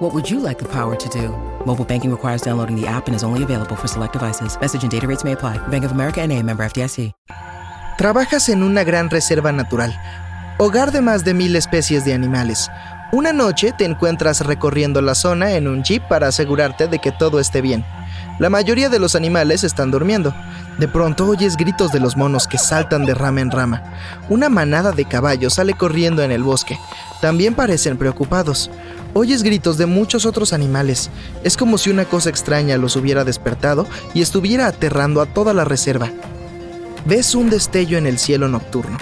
What would you like the power to do? Mobile banking requires downloading the app and is only available for select devices. Message and data rates may apply. Bank of America NA, member FDIC. Trabajas en una gran reserva natural, hogar de más de mil especies de animales. Una noche te encuentras recorriendo la zona en un jeep para asegurarte de que todo esté bien. La mayoría de los animales están durmiendo. De pronto oyes gritos de los monos que saltan de rama en rama. Una manada de caballos sale corriendo en el bosque. También parecen preocupados. Oyes gritos de muchos otros animales. Es como si una cosa extraña los hubiera despertado y estuviera aterrando a toda la reserva. Ves un destello en el cielo nocturno.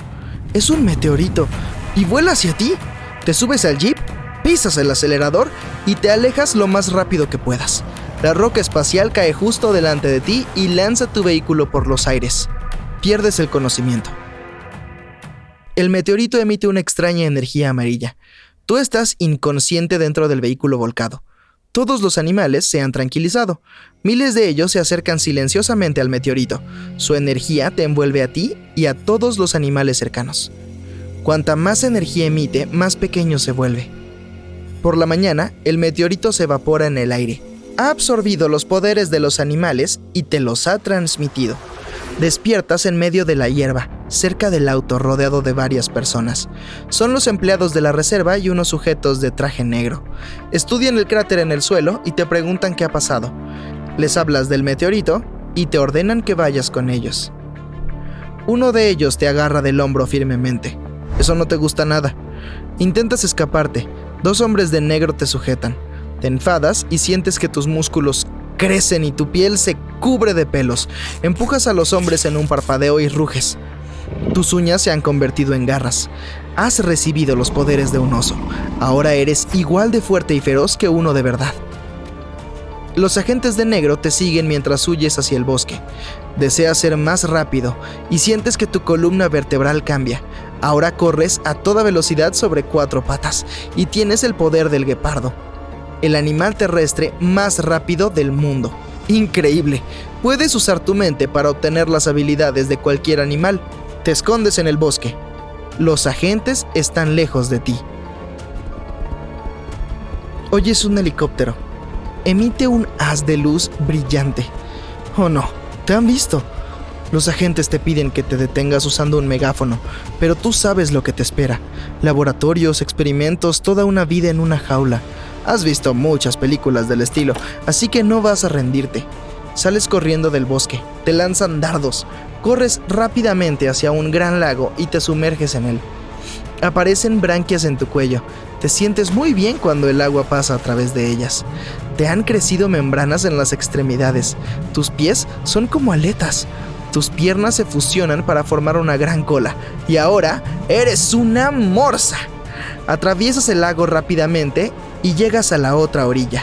Es un meteorito y vuela hacia ti. Te subes al jeep, pisas el acelerador y te alejas lo más rápido que puedas. La roca espacial cae justo delante de ti y lanza tu vehículo por los aires. Pierdes el conocimiento. El meteorito emite una extraña energía amarilla. Tú estás inconsciente dentro del vehículo volcado. Todos los animales se han tranquilizado. Miles de ellos se acercan silenciosamente al meteorito. Su energía te envuelve a ti y a todos los animales cercanos. Cuanta más energía emite, más pequeño se vuelve. Por la mañana, el meteorito se evapora en el aire. Ha absorbido los poderes de los animales y te los ha transmitido. Despiertas en medio de la hierba, cerca del auto rodeado de varias personas. Son los empleados de la reserva y unos sujetos de traje negro. Estudian el cráter en el suelo y te preguntan qué ha pasado. Les hablas del meteorito y te ordenan que vayas con ellos. Uno de ellos te agarra del hombro firmemente. Eso no te gusta nada. Intentas escaparte. Dos hombres de negro te sujetan. Te enfadas y sientes que tus músculos crecen y tu piel se cubre de pelos. Empujas a los hombres en un parpadeo y ruges. Tus uñas se han convertido en garras. Has recibido los poderes de un oso. Ahora eres igual de fuerte y feroz que uno de verdad. Los agentes de negro te siguen mientras huyes hacia el bosque. Deseas ser más rápido y sientes que tu columna vertebral cambia. Ahora corres a toda velocidad sobre cuatro patas y tienes el poder del guepardo el animal terrestre más rápido del mundo. Increíble. Puedes usar tu mente para obtener las habilidades de cualquier animal. Te escondes en el bosque. Los agentes están lejos de ti. Oyes un helicóptero. Emite un haz de luz brillante. Oh no, te han visto. Los agentes te piden que te detengas usando un megáfono, pero tú sabes lo que te espera. Laboratorios, experimentos, toda una vida en una jaula. Has visto muchas películas del estilo, así que no vas a rendirte. Sales corriendo del bosque, te lanzan dardos, corres rápidamente hacia un gran lago y te sumerges en él. Aparecen branquias en tu cuello, te sientes muy bien cuando el agua pasa a través de ellas. Te han crecido membranas en las extremidades, tus pies son como aletas, tus piernas se fusionan para formar una gran cola y ahora eres una morsa. Atraviesas el lago rápidamente y llegas a la otra orilla.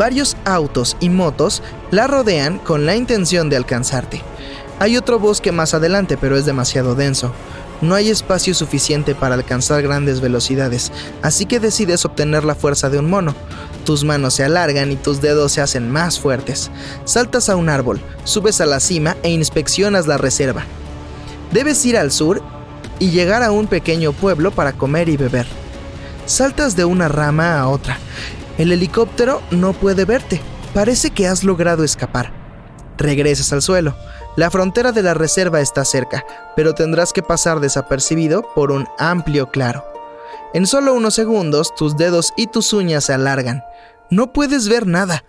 Varios autos y motos la rodean con la intención de alcanzarte. Hay otro bosque más adelante, pero es demasiado denso. No hay espacio suficiente para alcanzar grandes velocidades, así que decides obtener la fuerza de un mono. Tus manos se alargan y tus dedos se hacen más fuertes. Saltas a un árbol, subes a la cima e inspeccionas la reserva. Debes ir al sur y llegar a un pequeño pueblo para comer y beber. Saltas de una rama a otra. El helicóptero no puede verte. Parece que has logrado escapar. Regresas al suelo. La frontera de la reserva está cerca, pero tendrás que pasar desapercibido por un amplio claro. En solo unos segundos tus dedos y tus uñas se alargan. No puedes ver nada.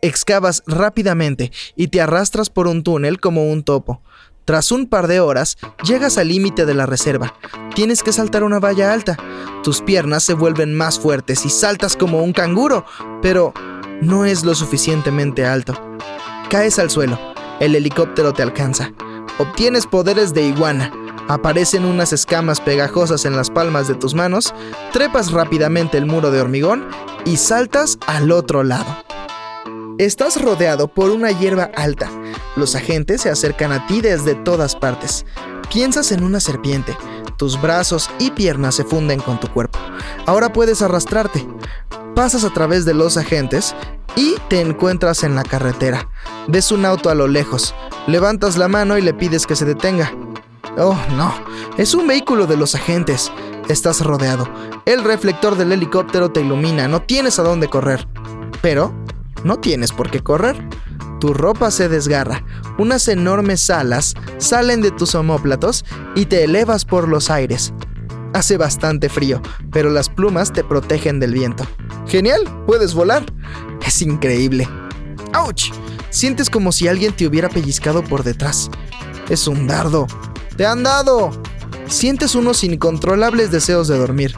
Excavas rápidamente y te arrastras por un túnel como un topo. Tras un par de horas, llegas al límite de la reserva. Tienes que saltar una valla alta. Tus piernas se vuelven más fuertes y saltas como un canguro, pero no es lo suficientemente alto. Caes al suelo. El helicóptero te alcanza. Obtienes poderes de iguana. Aparecen unas escamas pegajosas en las palmas de tus manos, trepas rápidamente el muro de hormigón y saltas al otro lado. Estás rodeado por una hierba alta. Los agentes se acercan a ti desde todas partes. Piensas en una serpiente. Tus brazos y piernas se funden con tu cuerpo. Ahora puedes arrastrarte. Pasas a través de los agentes y te encuentras en la carretera. Ves un auto a lo lejos. Levantas la mano y le pides que se detenga. Oh, no. Es un vehículo de los agentes. Estás rodeado. El reflector del helicóptero te ilumina. No tienes a dónde correr. Pero no tienes por qué correr. Tu ropa se desgarra, unas enormes alas salen de tus omóplatos y te elevas por los aires. Hace bastante frío, pero las plumas te protegen del viento. ¡Genial! ¡Puedes volar! Es increíble. ¡Auch! Sientes como si alguien te hubiera pellizcado por detrás. Es un dardo. ¡Te han dado! Sientes unos incontrolables deseos de dormir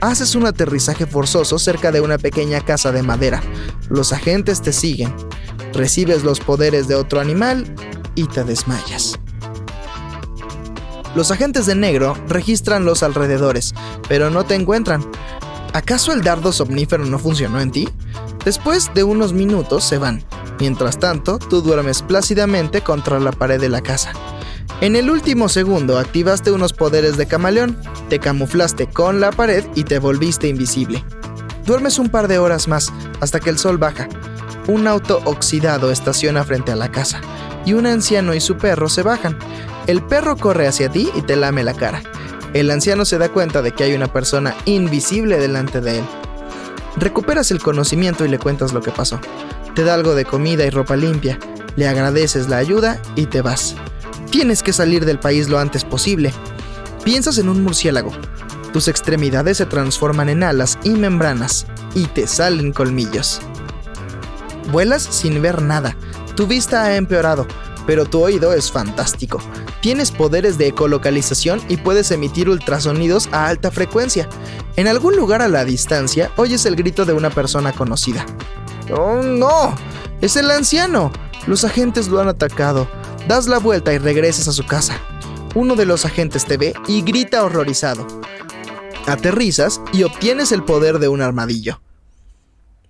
haces un aterrizaje forzoso cerca de una pequeña casa de madera. Los agentes te siguen. Recibes los poderes de otro animal y te desmayas. Los agentes de negro registran los alrededores, pero no te encuentran. ¿Acaso el dardo somnífero no funcionó en ti? Después de unos minutos se van. Mientras tanto, tú duermes plácidamente contra la pared de la casa. En el último segundo activaste unos poderes de camaleón, te camuflaste con la pared y te volviste invisible. Duermes un par de horas más hasta que el sol baja. Un auto oxidado estaciona frente a la casa y un anciano y su perro se bajan. El perro corre hacia ti y te lame la cara. El anciano se da cuenta de que hay una persona invisible delante de él. Recuperas el conocimiento y le cuentas lo que pasó. Te da algo de comida y ropa limpia, le agradeces la ayuda y te vas. Tienes que salir del país lo antes posible. Piensas en un murciélago. Tus extremidades se transforman en alas y membranas y te salen colmillos. Vuelas sin ver nada. Tu vista ha empeorado, pero tu oído es fantástico. Tienes poderes de ecolocalización y puedes emitir ultrasonidos a alta frecuencia. En algún lugar a la distancia oyes el grito de una persona conocida. ¡Oh, no! ¡Es el anciano! Los agentes lo han atacado. Das la vuelta y regresas a su casa. Uno de los agentes te ve y grita horrorizado. Aterrizas y obtienes el poder de un armadillo.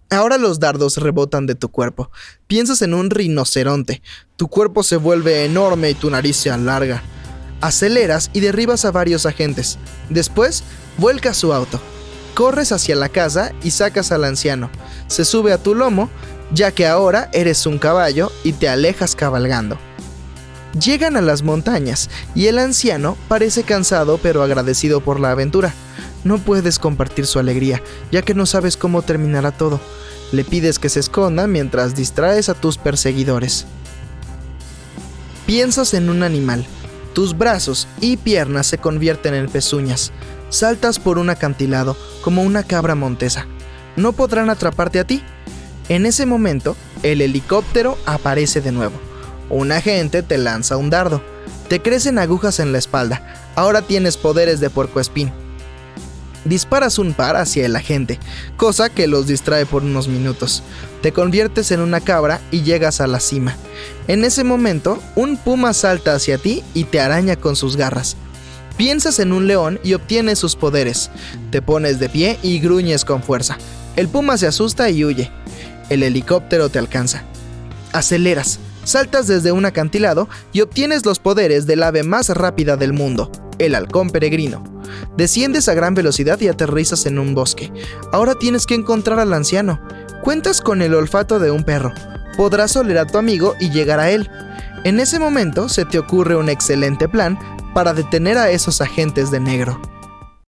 Ahora los dardos rebotan de tu cuerpo. Piensas en un rinoceronte. Tu cuerpo se vuelve enorme y tu nariz se alarga. Aceleras y derribas a varios agentes. Después, vuelcas su auto. Corres hacia la casa y sacas al anciano. Se sube a tu lomo, ya que ahora eres un caballo y te alejas cabalgando. Llegan a las montañas y el anciano parece cansado pero agradecido por la aventura. No puedes compartir su alegría, ya que no sabes cómo terminará todo. Le pides que se esconda mientras distraes a tus perseguidores. Piensas en un animal. Tus brazos y piernas se convierten en pezuñas. Saltas por un acantilado como una cabra montesa. No podrán atraparte a ti. En ese momento, el helicóptero aparece de nuevo. Un agente te lanza un dardo. Te crecen agujas en la espalda. Ahora tienes poderes de puercoespín. Disparas un par hacia el agente, cosa que los distrae por unos minutos. Te conviertes en una cabra y llegas a la cima. En ese momento, un puma salta hacia ti y te araña con sus garras. Piensas en un león y obtienes sus poderes. Te pones de pie y gruñes con fuerza. El puma se asusta y huye. El helicóptero te alcanza. Aceleras, saltas desde un acantilado y obtienes los poderes del ave más rápida del mundo, el halcón peregrino. Desciendes a gran velocidad y aterrizas en un bosque. Ahora tienes que encontrar al anciano. Cuentas con el olfato de un perro. Podrás oler a tu amigo y llegar a él. En ese momento se te ocurre un excelente plan para detener a esos agentes de negro.